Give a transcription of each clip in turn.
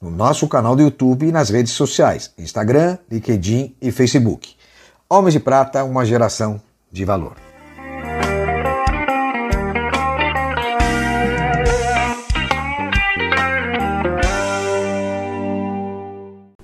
no nosso canal do YouTube e nas redes sociais, Instagram, LinkedIn e Facebook. Homens de Prata, uma geração de valor.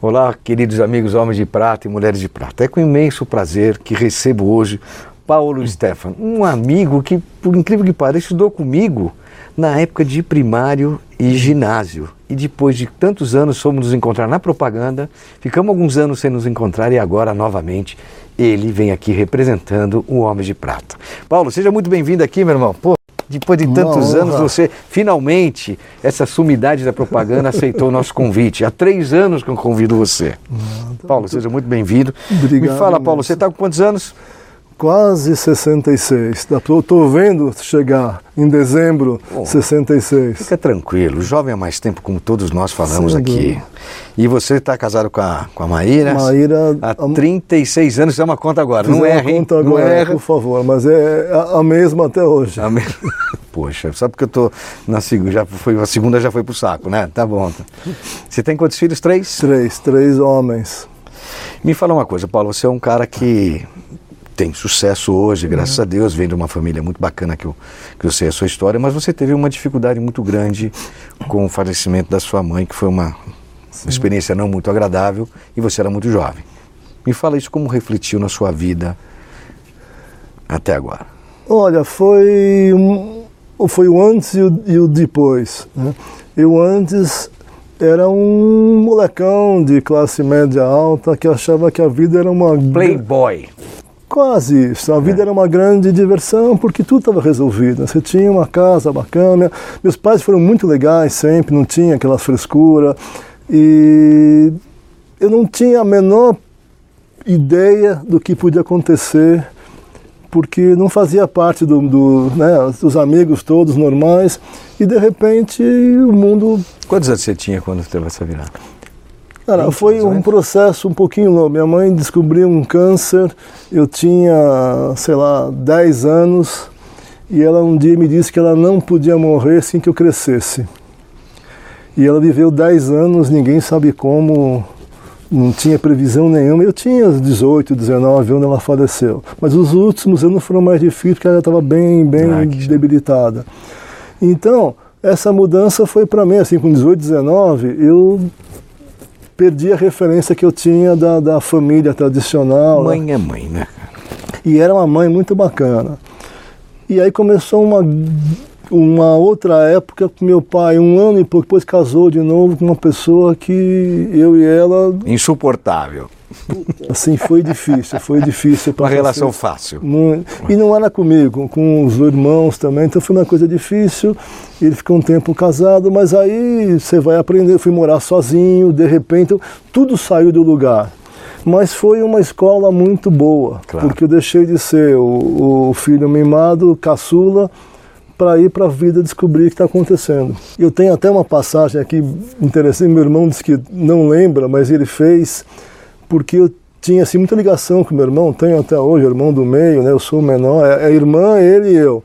Olá, queridos amigos homens de prata e mulheres de prata. É com imenso prazer que recebo hoje Paulo Stefan, um amigo que, por incrível que pareça, estudou comigo na época de primário e ginásio. E depois de tantos anos fomos nos encontrar na propaganda, ficamos alguns anos sem nos encontrar e agora novamente ele vem aqui representando o Homem de Prata. Paulo, seja muito bem-vindo aqui, meu irmão. Pô, depois de tantos anos, você finalmente, essa sumidade da propaganda, aceitou o nosso convite. Há três anos que eu convido você. Paulo, seja muito bem-vindo. Me fala, Paulo, você está com quantos anos? Quase 66. Estou vendo chegar em dezembro Bom, 66. Fica tranquilo, o jovem há mais tempo, como todos nós falamos Sim, aqui. E você está casado com a, com a Maíra? Maíra. Há 36 anos, é uma conta agora. Não erra, hein? conta agora, não erra. por favor, mas é a, a mesma até hoje. A me... Poxa, só porque eu tô na segunda, já foi, a segunda já foi pro saco, né? Tá bom. Tá. Você tem quantos filhos? Três? Três, três homens. Me fala uma coisa, Paulo, você é um cara que tem sucesso hoje, graças uhum. a Deus, vem de uma família muito bacana que eu, que eu sei a sua história, mas você teve uma dificuldade muito grande com o falecimento da sua mãe, que foi uma, experiência não muito agradável e você era muito jovem. Me fala isso como refletiu na sua vida até agora. Olha, foi, um, foi o antes e o, e o depois. Né? Eu antes era um molecão de classe média alta que achava que a vida era uma playboy Quase isso. A vida é. era uma grande diversão porque tudo estava resolvido. Você tinha uma casa bacana. Meus pais foram muito legais sempre, não tinha aquela frescura. E eu não tinha a menor ideia do que podia acontecer porque não fazia parte do, do né, dos amigos todos normais e de repente o mundo. Quantos anos você tinha quando teve essa virada? Cara, foi um processo um pouquinho longo. Minha mãe descobriu um câncer, eu tinha, sei lá, 10 anos, e ela um dia me disse que ela não podia morrer sem que eu crescesse. E ela viveu 10 anos, ninguém sabe como, não tinha previsão nenhuma. Eu tinha 18, 19 anos, ela faleceu. Mas os últimos anos foram mais difíceis, porque ela estava bem, bem ah, debilitada. Então, essa mudança foi para mim, assim, com 18, 19, eu perdi a referência que eu tinha da, da família tradicional. Mãe né? é mãe, né? E era uma mãe muito bacana. E aí começou uma, uma outra época com meu pai, um ano e pouco depois casou de novo com uma pessoa que eu e ela. Insuportável. Assim, foi difícil, foi difícil. Uma relação fácil. Muito, e não era comigo, com os irmãos também, então foi uma coisa difícil. Ele ficou um tempo casado, mas aí você vai aprender. Eu fui morar sozinho, de repente, tudo saiu do lugar. Mas foi uma escola muito boa, claro. porque eu deixei de ser o, o filho mimado, caçula, para ir para a vida descobrir o que está acontecendo. Eu tenho até uma passagem aqui interessante, meu irmão disse que não lembra, mas ele fez porque eu tinha assim, muita ligação com meu irmão, tenho até hoje, o irmão do meio, né? eu sou o menor, é a é irmã, ele e eu.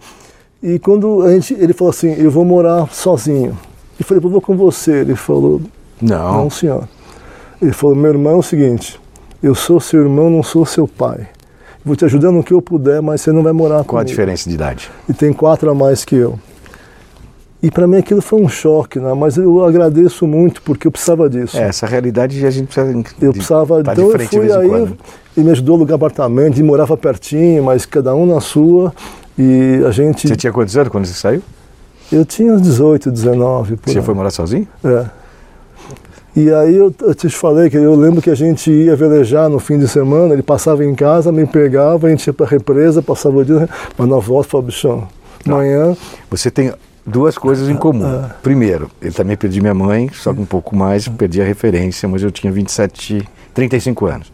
E quando a gente, ele falou assim, eu vou morar sozinho. E falei, eu vou com você. Ele falou, não. Não, senhor. Ele falou, meu irmão é o seguinte, eu sou seu irmão, não sou seu pai. Vou te ajudar no que eu puder, mas você não vai morar Qual comigo. Qual a diferença de idade? E tem quatro a mais que eu. E para mim aquilo foi um choque, né? mas eu agradeço muito porque eu precisava disso. É, essa realidade a gente precisa. Eu precisava. Tá então eu fui aí, ele me ajudou a alugar apartamento, e morava pertinho, mas cada um na sua. E a gente. Você tinha quantos anos quando você saiu? Eu tinha uns 18, 19. Por você aí. foi morar sozinho? É. E aí eu, eu, te falei que eu lembro que a gente ia velejar no fim de semana, ele passava em casa, me pegava, a gente ia para a represa, passava o dia, mas na volta falava, bichão, Amanhã. Você tem duas coisas em comum. É. Primeiro, eu também perdi minha mãe, só que um pouco mais, perdi a referência, mas eu tinha 27, 35 anos.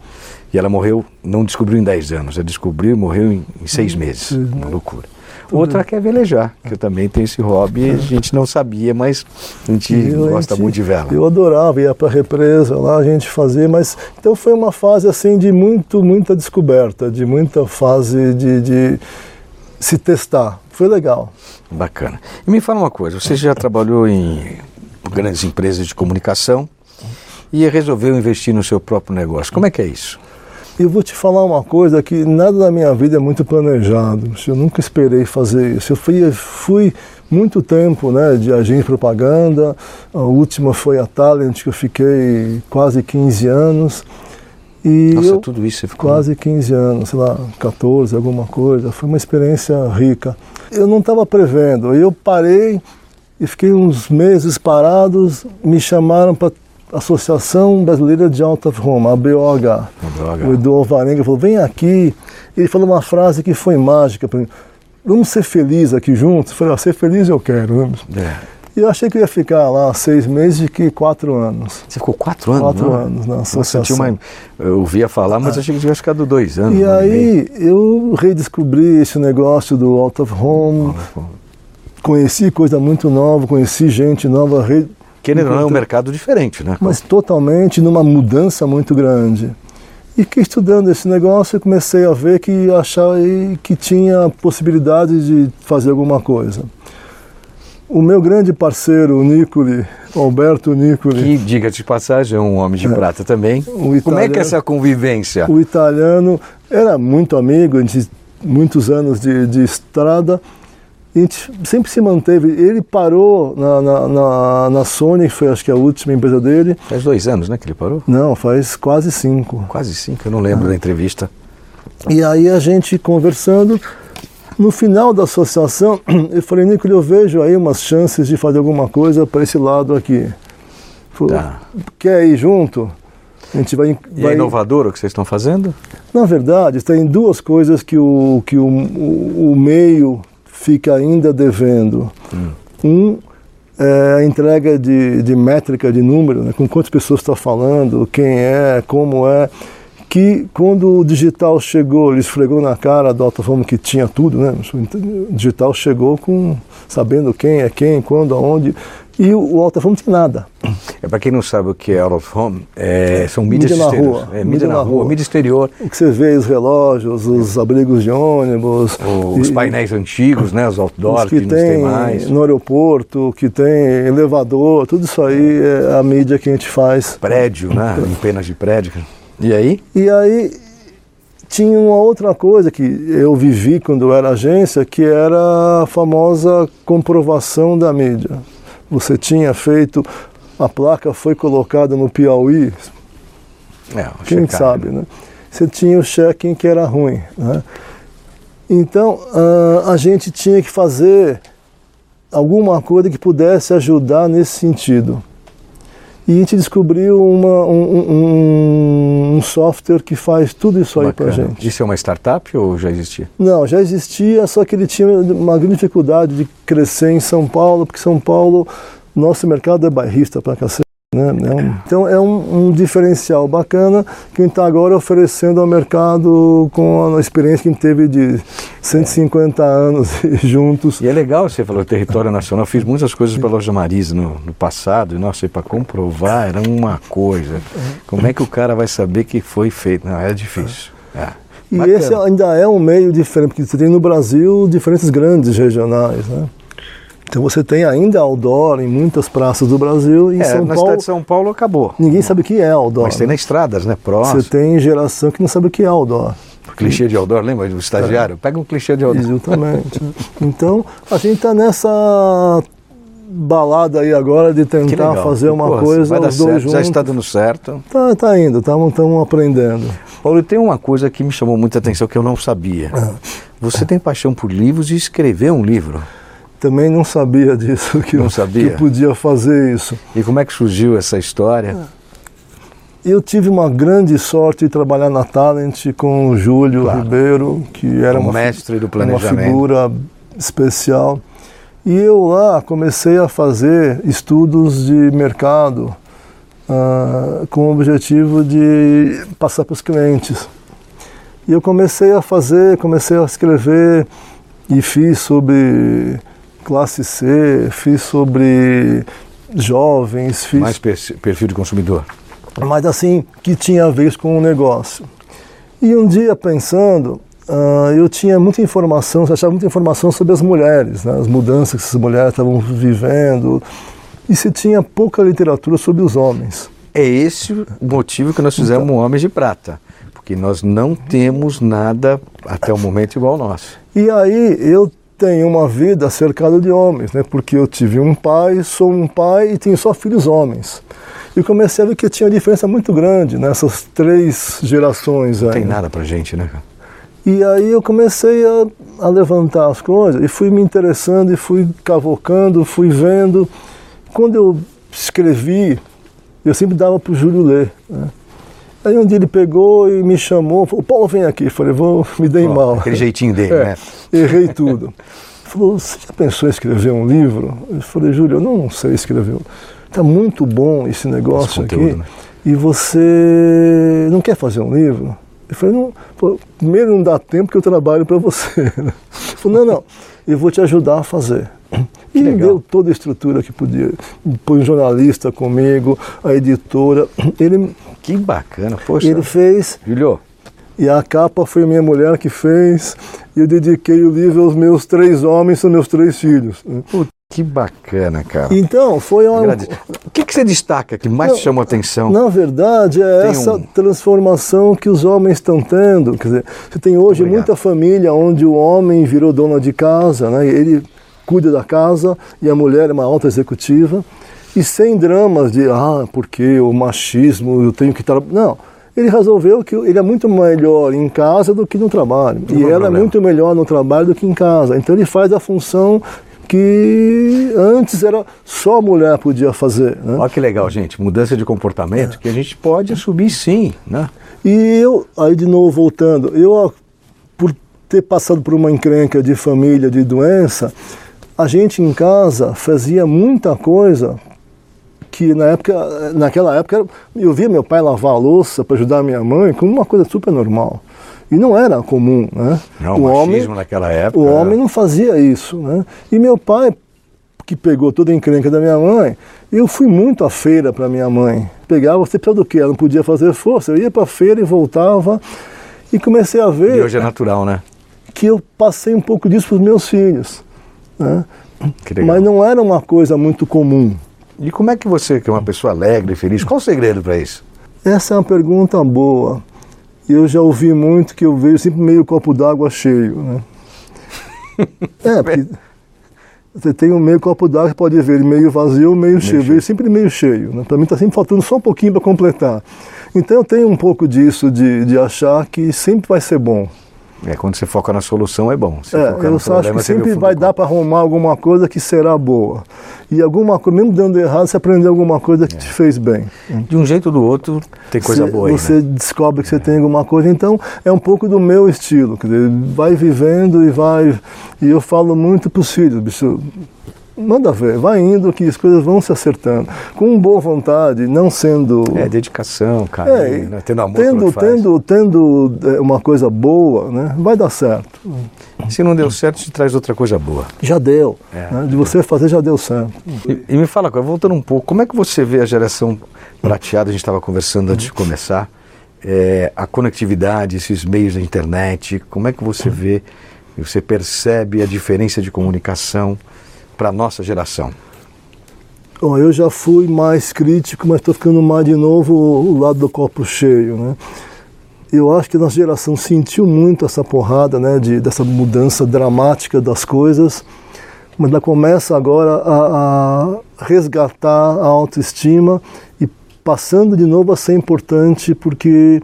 E ela morreu, não descobriu em 10 anos, ela descobriu e morreu em, em 6 meses. Uma loucura. Outra quer velejar, que eu também tenho esse hobby, a gente não sabia, mas a gente eu, gosta a gente, muito de vela. Eu adorava, ia para a represa lá, a gente fazia, mas então foi uma fase assim de muito, muita descoberta, de muita fase de, de se testar. Foi legal. Bacana. E me fala uma coisa, você já trabalhou em grandes empresas de comunicação e resolveu investir no seu próprio negócio. Como é que é isso? Eu vou te falar uma coisa que nada na minha vida é muito planejado. Eu nunca esperei fazer isso. Eu fui, fui muito tempo né, de agente de propaganda. A última foi a Talent, que eu fiquei quase 15 anos. E Nossa, eu, tudo isso ficou... Quase 15 anos, sei lá, 14, alguma coisa. Foi uma experiência rica. Eu não estava prevendo. Eu parei e fiquei uns meses parados. Me chamaram para Associação Brasileira de Out of Home, a BOH. O Edu Alvarenga falou: vem aqui. Ele falou uma frase que foi mágica para mim. Vamos ser felizes aqui juntos? Eu falei: ah, ser feliz eu quero. Né? É. E eu achei que eu ia ficar lá seis meses de que quatro anos. Você ficou quatro anos? Quatro não? anos na associação. Uma, eu ouvia falar, mas é. achei que tinha ficado dois anos. E aí e eu redescobri esse negócio do Out of Home. Conheci coisa muito nova, conheci gente nova, Querendo ou não, é um mercado diferente, né? Mas totalmente numa mudança muito grande. E que estudando esse negócio, eu comecei a ver que achava que tinha possibilidade de fazer alguma coisa. O meu grande parceiro, o Nicoli, Alberto Nicoli. Que, diga de passagem, é um homem de é, prata também. Italiano, Como é que é essa convivência? O italiano era muito amigo, muitos anos de, de estrada, a gente sempre se manteve. Ele parou na, na, na, na Sony, que foi acho que a última empresa dele. Faz dois anos, né, que ele parou? Não, faz quase cinco. Quase cinco, eu não lembro ah. da entrevista. E aí a gente conversando, no final da associação, eu falei, Nico, eu vejo aí umas chances de fazer alguma coisa para esse lado aqui. Falei, tá. Quer ir junto? A gente vai, e é vai... é inovador o que vocês estão fazendo? Na verdade, tem duas coisas que o, que o, o, o meio fica ainda devendo. Hum. Um é a entrega de, de métrica, de número, né, com quantas pessoas está falando, quem é, como é, que quando o digital chegou, ele esfregou na cara do Altaforma que tinha tudo, né? O digital chegou com sabendo quem é quem, quando, aonde, e o, Out of Home tinha nada. É, para quem não sabe o que é Out of Home, é, são mídias mídia na rua. É, mídia, mídia na, na rua, rua, mídia exterior. O que você vê, os relógios, os abrigos de ônibus. O, os painéis antigos, né, os outdoors os que, que tem, tem mais. No aeroporto, que tem elevador, tudo isso aí é a mídia que a gente faz. Prédio, né, em penas de prédio. E aí? E aí tinha uma outra coisa que eu vivi quando era agência, que era a famosa comprovação da mídia você tinha feito, a placa foi colocada no Piauí, é, quem sabe, né? Você tinha o check-in que era ruim, né? Então, a gente tinha que fazer alguma coisa que pudesse ajudar nesse sentido. E a gente descobriu uma, um, um, um, software que faz tudo isso aí para gente. Isso é uma startup ou já existia? Não, já existia, só que ele tinha uma grande dificuldade de crescer em São Paulo, porque São Paulo, nosso mercado é bairrista para cacete. Né? É um, então é um, um, diferencial bacana que a gente está agora oferecendo ao mercado com a experiência que a gente teve de 150 é. anos juntos. E é legal, você falou território nacional, eu fiz muitas coisas para a Loja Marisa no, no, passado, e nossa, para comprovar era uma coisa. Como é que o cara vai saber que foi feito? Não, é difícil. É. E Bacana. esse ainda é um meio diferente, porque você tem no Brasil diferenças grandes regionais, né? Então você tem ainda outdoor em muitas praças do Brasil e é, São na Paulo. cidade de São Paulo acabou. Ninguém sabe o que é outdoor. Mas tem nas estradas, né? Próximo. Você tem geração que não sabe o que é outdoor. Clichê de outdoor, lembra do estagiário? É. Pega um clichê de outdoor. Exatamente. então a gente está nessa balada aí agora de tentar fazer uma Pô, coisa vai dar os dois certo. juntos. Já está dando certo. Tá, tá indo, estamos aprendendo. Paulo, tem uma coisa que me chamou muita atenção que eu não sabia. É. Você tem paixão por livros e escreveu um livro. Também não sabia disso, que, não eu, sabia. que podia fazer isso. E como é que surgiu essa história? Eu tive uma grande sorte de trabalhar na Talent com o Júlio claro. Ribeiro, que era uma, mestre do planejamento. uma figura especial. E eu lá comecei a fazer estudos de mercado uh, com o objetivo de passar para os clientes. E eu comecei a fazer, comecei a escrever e fiz sobre classe C, fiz sobre jovens, fiz... Mais perfil de consumidor. Mas assim, que tinha a ver com o negócio. E um dia pensando, uh, eu tinha muita informação, achava muita informação sobre as mulheres, né, as mudanças que essas mulheres estavam vivendo, e se tinha pouca literatura sobre os homens. É esse o motivo que nós fizemos então, Homens de Prata, porque nós não temos nada até o momento igual ao nosso. E aí eu tenho uma vida cercada de homens, né? porque eu tive um pai, sou um pai e tenho só filhos homens. E comecei a ver que tinha uma diferença muito grande nessas três gerações. Não aí, tem nada pra gente, né? E aí eu comecei a, a levantar as coisas e fui me interessando e fui cavocando, fui vendo. Quando eu escrevi eu sempre dava para o Júlio ler. Né? Aí um dia ele pegou e me chamou, falou, Paulo, vem aqui. Eu falei, vou, me dei mal. Aquele jeitinho dele, é, né? Errei tudo. falou, você já pensou em escrever um livro? Eu falei, Júlio, eu não sei escrever. Está muito bom esse negócio esse conteúdo, aqui. Né? E você não quer fazer um livro? Eu falei, não, pô, primeiro não dá tempo que eu trabalho para você. Ele falou, não, não, eu vou te ajudar a fazer. E ele deu toda a estrutura que podia. Põe um jornalista comigo, a editora. Ele, que bacana, poxa. Ele fez. Julio. E a capa foi minha mulher que fez. E eu dediquei o livro aos meus três homens, são meus três filhos. Puta, que bacana, cara. Então, foi uma. O que, que você destaca que mais te chamou a atenção? Na verdade, é tem essa um... transformação que os homens estão tendo. Quer dizer, você tem hoje muita família onde o homem virou dona de casa, né? Ele cuida da casa e a mulher é uma alta executiva. E sem dramas de, ah, porque o machismo, eu tenho que estar. Não. Ele resolveu que ele é muito melhor em casa do que no trabalho. Não e ela problema. é muito melhor no trabalho do que em casa. Então ele faz a função que antes era só a mulher podia fazer. Né? Olha que legal, gente. Mudança de comportamento é. que a gente pode assumir sim. Né? E eu, aí de novo voltando, eu, por ter passado por uma encrenca de família, de doença, a gente em casa fazia muita coisa que na época, naquela época eu via meu pai lavar a louça para ajudar minha mãe como uma coisa super normal. E não era comum, né? Não, o homem naquela época. O homem não fazia isso, né? E meu pai, que pegou toda a encrenca da minha mãe, eu fui muito à feira para minha mãe. Pegava, você precisa do quê? Ela não podia fazer força. Eu ia para a feira e voltava e comecei a ver. E hoje é natural, né? Que eu passei um pouco disso para os meus filhos. Né? Mas não era uma coisa muito comum. E como é que você, que é uma pessoa alegre e feliz, qual o segredo para isso? Essa é uma pergunta boa. Eu já ouvi muito que eu vejo sempre meio copo d'água cheio. Né? é, porque você tem um meio copo d'água, pode ver meio vazio ou meio, meio cheio. Vejo sempre meio cheio. Né? Para mim está sempre faltando só um pouquinho para completar. Então eu tenho um pouco disso de, de achar que sempre vai ser bom. É, quando você foca na solução é bom. Se é, eu acho problema, que sempre vai dar para arrumar alguma coisa que será boa. E alguma coisa, mesmo dando errado, você aprendeu alguma coisa que é. te fez bem. De um jeito ou do outro, tem coisa você, boa aí, Você né? descobre que você tem alguma coisa. Então, é um pouco do meu estilo. Quer dizer, vai vivendo e vai... E eu falo muito para os filhos, bicho, manda ver, vai indo que as coisas vão se acertando. Com boa vontade, não sendo. É, dedicação, cara. É, né? Tendo amor tendo, tendo, tendo é, uma coisa boa, né? vai dar certo. Se não deu certo, te traz outra coisa boa. Já deu. É. Né? De você fazer já deu certo. E, e, me fala, voltando um pouco, como é que você vê a geração prateada? A gente estava conversando antes de começar. É, a conectividade, esses meios da internet, como é que você vê, você percebe a diferença de comunicação? Para a nossa geração? Bom, eu já fui mais crítico, mas estou ficando mais de novo o lado do copo cheio, né? Eu acho que a nossa geração sentiu muito essa porrada, né, de, dessa mudança dramática das coisas, mas ela começa agora a, a resgatar a autoestima e passando de novo a ser importante, porque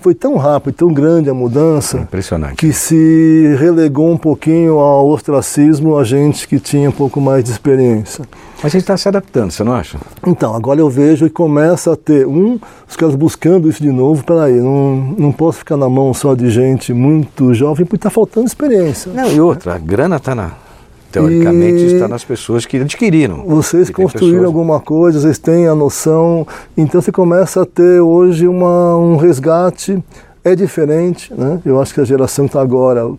foi tão rápido, tão grande a mudança, Impressionante. que se relegou um pouquinho ao ostracismo a gente que tinha um pouco mais de experiência. Mas a gente está se adaptando, você não acha? Então, agora eu vejo que começa a ter, um, os caras buscando isso de novo, peraí, não, não posso ficar na mão só de gente muito jovem, porque está faltando experiência. Não, e outra, a grana está na teoricamente e está nas pessoas que adquiriram. Vocês construíram pessoas... alguma coisa, vocês têm a noção, então você começa a ter hoje uma, um resgate, é diferente, né? Eu acho que a geração está agora,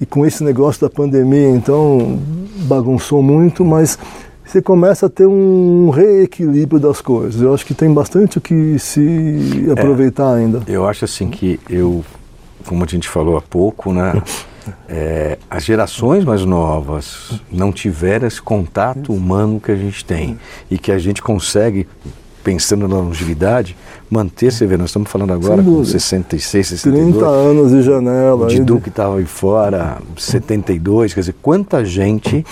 e com esse negócio da pandemia, então bagunçou muito, mas você começa a ter um reequilíbrio das coisas. Eu acho que tem bastante o que se aproveitar é, ainda. Eu acho assim que eu, como a gente falou há pouco, né? é, as gerações mais novas não tiveram esse contato humano que a gente tem e que a gente consegue, pensando na longevidade, manter, você vê, nós estamos falando agora com 66, 62. 30 anos de janela. O Didu que estava aí fora, 72, quer dizer, quanta gente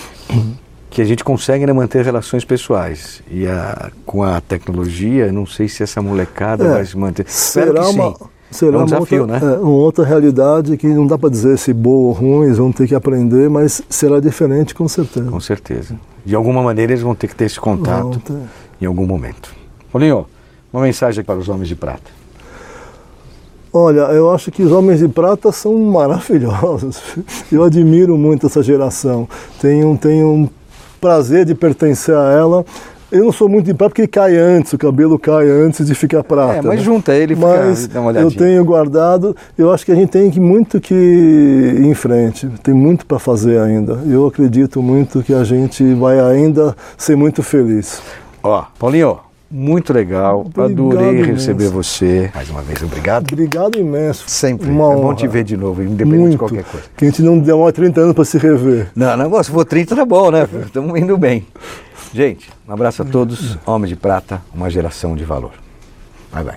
que a gente consegue né, manter relações pessoais. E a, com a tecnologia, não sei se essa molecada é, vai se manter. Será uma... sim será é um desafio, outra, né? É, uma outra realidade que não dá para dizer se boa ou ruim, eles vão ter que aprender, mas será diferente com certeza. Com certeza. De alguma maneira eles vão ter que ter esse contato em algum momento. Paulinho, uma mensagem para os homens de prata. Olha, eu acho que os homens de prata são maravilhosos. Eu admiro muito essa geração. Tenho, tenho um prazer de pertencer a ela eu não sou muito de prata porque cai antes, o cabelo cai antes de ficar prata. É, mas né? junta ele mas fica, eu tenho guardado. Eu acho que a gente tem que muito que ir em frente. Tem muito para fazer ainda. Eu acredito muito que a gente vai ainda ser muito feliz. Ó, Paulinho, muito legal. Obrigado Adorei imenso. receber você. Mais uma vez, obrigado. Obrigado imenso. Sempre. Uma é bom te ver de novo, independente muito. de qualquer coisa. Que a gente não demora 30 anos para se rever. Não, não, se for 30 tá bom, né? Estamos indo bem. Gente, um abraço a todos. Homem de Prata, uma geração de valor. Bye, bye.